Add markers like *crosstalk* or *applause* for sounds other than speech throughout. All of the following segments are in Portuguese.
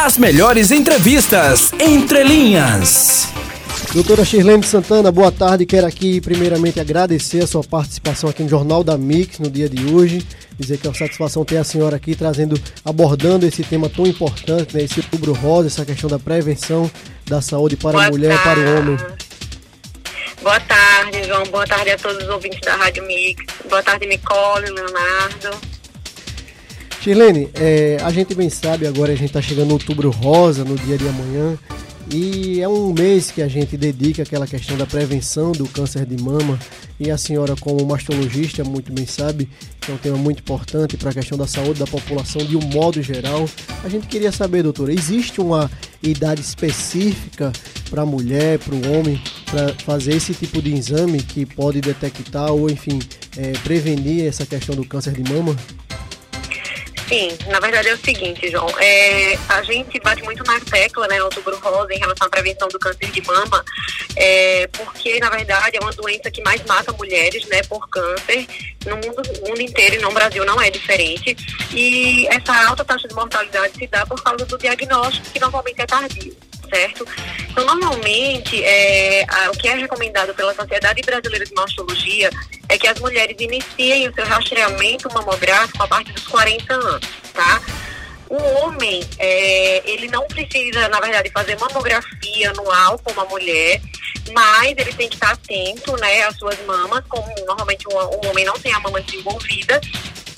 As melhores entrevistas entre linhas. Doutora Shirlene Santana, boa tarde. Quero aqui primeiramente agradecer a sua participação aqui no Jornal da Mix no dia de hoje. Dizer que é uma satisfação ter a senhora aqui trazendo, abordando esse tema tão importante, né? Esse outubro rosa, essa questão da prevenção da saúde para boa a mulher e para o homem. Boa tarde, João. Boa tarde a todos os ouvintes da Rádio Mix. Boa tarde, Nicole, Leonardo. Shirlene, é, a gente bem sabe agora, a gente está chegando no outubro rosa, no dia de amanhã, e é um mês que a gente dedica àquela questão da prevenção do câncer de mama. E a senhora, como mastologista, muito bem sabe que é um tema muito importante para a questão da saúde da população de um modo geral. A gente queria saber, doutora, existe uma idade específica para a mulher, para o homem, para fazer esse tipo de exame que pode detectar ou, enfim, é, prevenir essa questão do câncer de mama? Sim, na verdade é o seguinte, João. É, a gente bate muito na tecla, né, outubro rosa, em relação à prevenção do câncer de mama, é, porque, na verdade, é uma doença que mais mata mulheres, né, por câncer, no mundo, mundo inteiro e no Brasil não é diferente. E essa alta taxa de mortalidade se dá por causa do diagnóstico, que normalmente é tardio certo? Então, normalmente, é, a, o que é recomendado pela Sociedade Brasileira de Mastologia é que as mulheres iniciem o seu rastreamento mamográfico a partir dos 40 anos, tá? O homem, é, ele não precisa, na verdade, fazer mamografia anual como a mulher, mas ele tem que estar atento, né, às suas mamas, como normalmente um homem não tem a mama desenvolvida,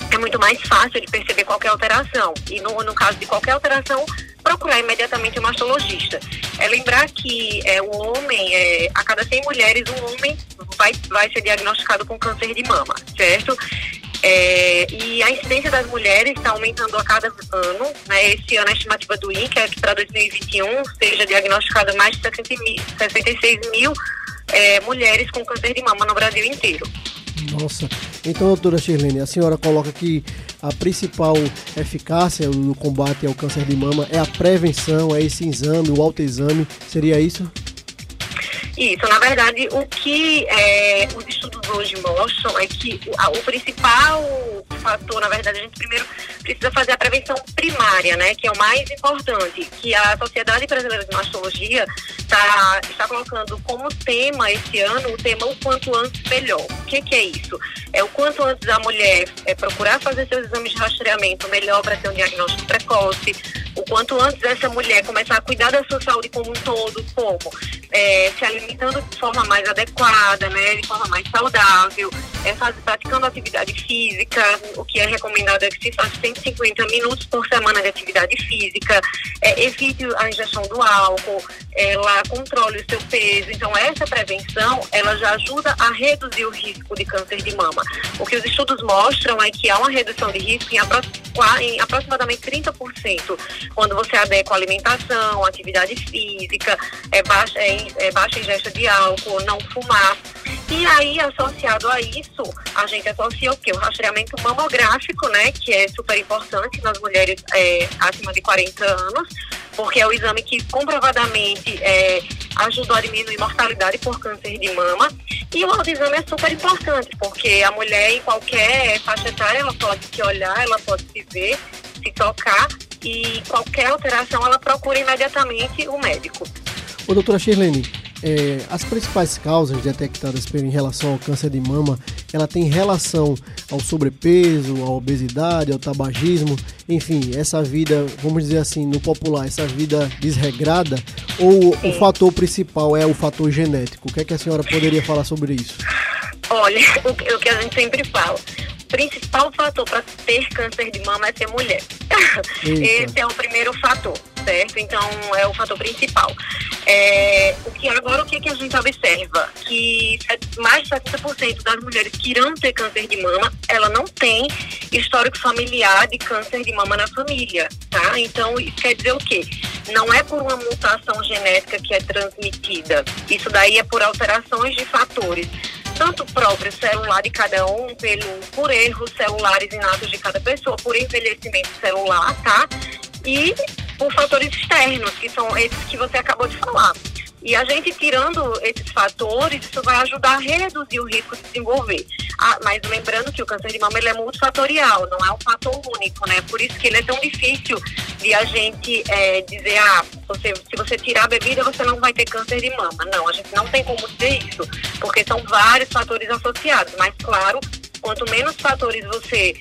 é muito mais fácil de perceber qualquer alteração. E no, no caso de qualquer alteração, procurar imediatamente o mastologista. É lembrar que é, o homem, é, a cada 100 mulheres, um homem vai, vai ser diagnosticado com câncer de mama, certo? É, e a incidência das mulheres está aumentando a cada ano. Né? Esse ano a estimativa do INCA é que para 2021 seja diagnosticada mais de 66 mil é, mulheres com câncer de mama no Brasil inteiro. Nossa. Então, doutora Shirlene, a senhora coloca que a principal eficácia no combate ao câncer de mama é a prevenção, é esse exame, o autoexame. Seria isso? Isso, na verdade, o que é, os estudos hoje mostram é que o, o principal fator, na verdade, a gente primeiro precisa fazer a prevenção primária, né, que é o mais importante, que a Sociedade Brasileira de Mastologia tá, está colocando como tema esse ano o tema o quanto antes melhor. O que, que é isso? É o quanto antes a mulher é, procurar fazer seus exames de rastreamento melhor para ter um diagnóstico precoce, o quanto antes essa mulher começar a cuidar da sua saúde como um todo, como é, se alimentando de forma mais adequada, né, de forma mais saudável, é, faz, praticando atividade física, o que é recomendado é que se faça 150 minutos por semana de atividade física, é, evite a ingestão do álcool, ela controle o seu peso. Então, essa prevenção, ela já ajuda a reduzir o risco de câncer de mama. O que os estudos mostram é que há uma redução de risco em, apro em aproximadamente 30% quando você adequa a alimentação, atividade física, é baixa, é, é baixa ingesta de álcool, não fumar. E aí, associado a isso, a gente associa o quê? O rastreamento mamográfico, né? Que é super importante nas mulheres é, acima de 40 anos, porque é o exame que comprovadamente é, ajudou a diminuir mortalidade por câncer de mama. E o autoexame é super importante, porque a mulher em qualquer faixa etária, ela pode se olhar, ela pode se ver, se tocar, e qualquer alteração, ela procura imediatamente o médico. Ô, doutora Shirlene, é, as principais causas detectadas em relação ao câncer de mama, ela tem relação ao sobrepeso, à obesidade, ao tabagismo, enfim, essa vida, vamos dizer assim, no popular, essa vida desregrada, ou Sim. o fator principal é o fator genético? O que é que a senhora poderia falar sobre isso? Olha, *laughs* o que a gente sempre fala, principal fator para ter câncer de mama é ser mulher. *laughs* Esse é o primeiro fator certo? Então é o fator principal. É, o que agora o que, que a gente observa? Que mais de 70% das mulheres que irão ter câncer de mama, ela não tem histórico familiar de câncer de mama na família, tá? Então isso quer dizer o quê? Não é por uma mutação genética que é transmitida. Isso daí é por alterações de fatores tanto próprio celular de cada um, pelo, por erros celulares inatos de cada pessoa, por envelhecimento celular, tá? E por fatores externos, que são esses que você acabou de falar. E a gente tirando esses fatores, isso vai ajudar a reduzir o risco de desenvolver. Ah, mas lembrando que o câncer de mama ele é multifatorial, não é um fator único, né? Por isso que ele é tão difícil de a gente é, dizer, ah, você, se você tirar a bebida, você não vai ter câncer de mama. Não, a gente não tem como dizer isso, porque são vários fatores associados. Mas, claro, quanto menos fatores você,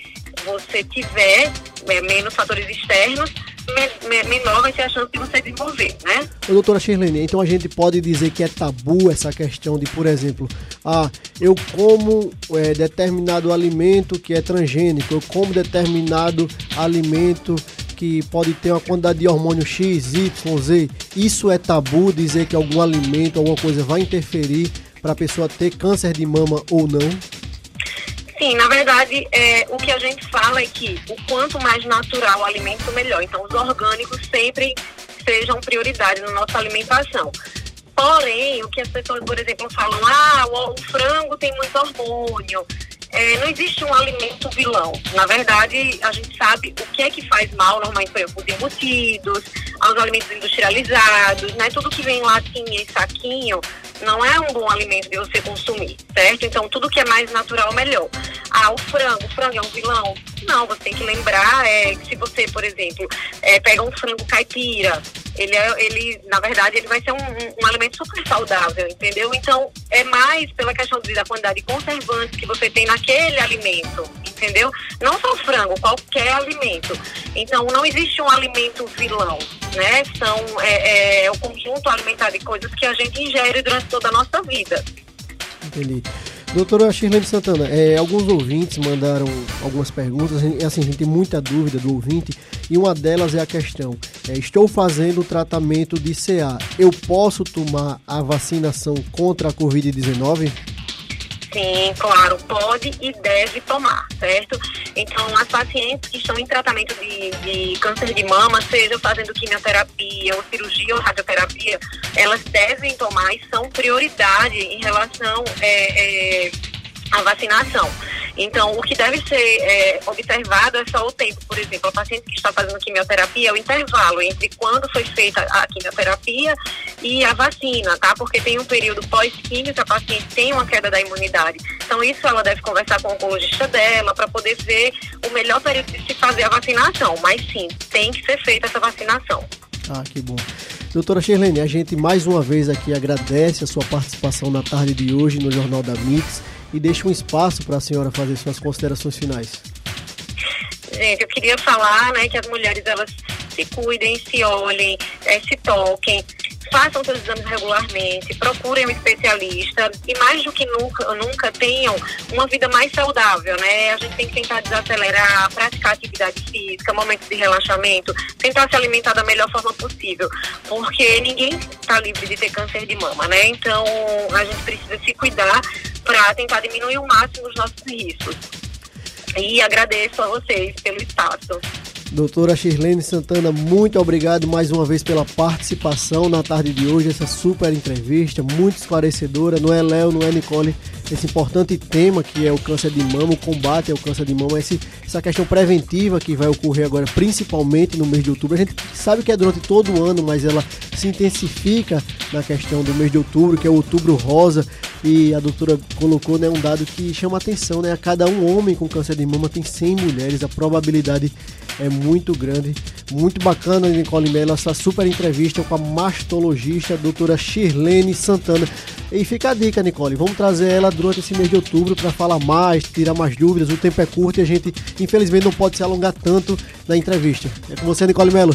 você tiver, é, menos fatores externos, menor vai ser a chance de você desenvolver, né? doutora Shirlene, então a gente pode dizer que é tabu essa questão de, por exemplo, ah, eu como é, determinado alimento que é transgênico, eu como determinado alimento que pode ter uma quantidade de hormônio X, Y, Z. Isso é tabu dizer que algum alimento, alguma coisa vai interferir para a pessoa ter câncer de mama ou não? Sim, na verdade, é, o que a gente fala é que o quanto mais natural o alimento, melhor. Então, os orgânicos sempre sejam prioridade na nossa alimentação. Porém, o que as pessoas, por exemplo, falam, ah, o, o frango tem muito hormônio. É, não existe um alimento vilão. Na verdade, a gente sabe o que é que faz mal, normalmente, por exemplo, os embutidos, aos alimentos industrializados, né? Tudo que vem em latinha e saquinho não é um bom alimento de você consumir, certo? Então, tudo que é mais natural, melhor. Ah, o frango, o frango é um vilão? Não, você tem que lembrar é, que se você, por exemplo, é, pega um frango caipira, ele, é, ele, na verdade, ele vai ser um, um, um, alimento super saudável, entendeu? Então, é mais pela questão da quantidade de conservantes que você tem naquele alimento, entendeu? Não só frango, qualquer alimento. Então, não existe um alimento vilão, né? São é, é, o conjunto alimentar de coisas que a gente ingere durante toda a nossa vida. Entendi. Doutora Shirlene Santana, é, alguns ouvintes mandaram algumas perguntas, assim, a gente tem muita dúvida do ouvinte, e uma delas é a questão, é, estou fazendo o tratamento de CA, eu posso tomar a vacinação contra a Covid-19? Sim, claro, pode e deve tomar, certo? Então, as pacientes que estão em tratamento de, de câncer de mama, seja fazendo quimioterapia ou cirurgia ou radioterapia, elas devem tomar e são prioridade em relação é, é, à vacinação. Então, o que deve ser é, observado é só o tempo. Por exemplo, a paciente que está fazendo quimioterapia, o intervalo entre quando foi feita a quimioterapia e a vacina, tá? Porque tem um período pós-químio que a paciente tem uma queda da imunidade. Então, isso ela deve conversar com o oncologista dela para poder ver o melhor período de se fazer a vacinação. Mas sim, tem que ser feita essa vacinação. Ah, que bom. Doutora Shirlene, a gente mais uma vez aqui agradece a sua participação na tarde de hoje no Jornal da Mix e deixa um espaço para a senhora fazer suas considerações finais. Gente, eu queria falar né, que as mulheres elas se cuidem, se olhem, é, se toquem, façam seus exames regularmente, procurem um especialista e mais do que nunca, nunca tenham uma vida mais saudável, né? A gente tem que tentar desacelerar, praticar atividade física, momentos de relaxamento, tentar se alimentar da melhor forma possível, porque ninguém está livre de ter câncer de mama, né? Então a gente precisa se cuidar para tentar diminuir o máximo os nossos riscos. E agradeço a vocês pelo espaço. Doutora Shirlene Santana, muito obrigado mais uma vez pela participação na tarde de hoje, essa super entrevista, muito esclarecedora. Não é Léo, não é Nicole, esse importante tema que é o câncer de mama, o combate ao câncer de mama, essa questão preventiva que vai ocorrer agora, principalmente no mês de outubro. A gente sabe que é durante todo o ano, mas ela se intensifica na questão do mês de outubro, que é o outubro rosa, e a doutora colocou né, um dado que chama atenção, né? A cada um homem com câncer de mama tem 100 mulheres, a probabilidade é muito grande. Muito bacana, Nicole Mello, essa super entrevista com a mastologista, a doutora Shirlene Santana. E fica a dica, Nicole, vamos trazer ela durante esse mês de outubro para falar mais, tirar mais dúvidas. O tempo é curto e a gente, infelizmente, não pode se alongar tanto na entrevista. É com você, Nicole Mello.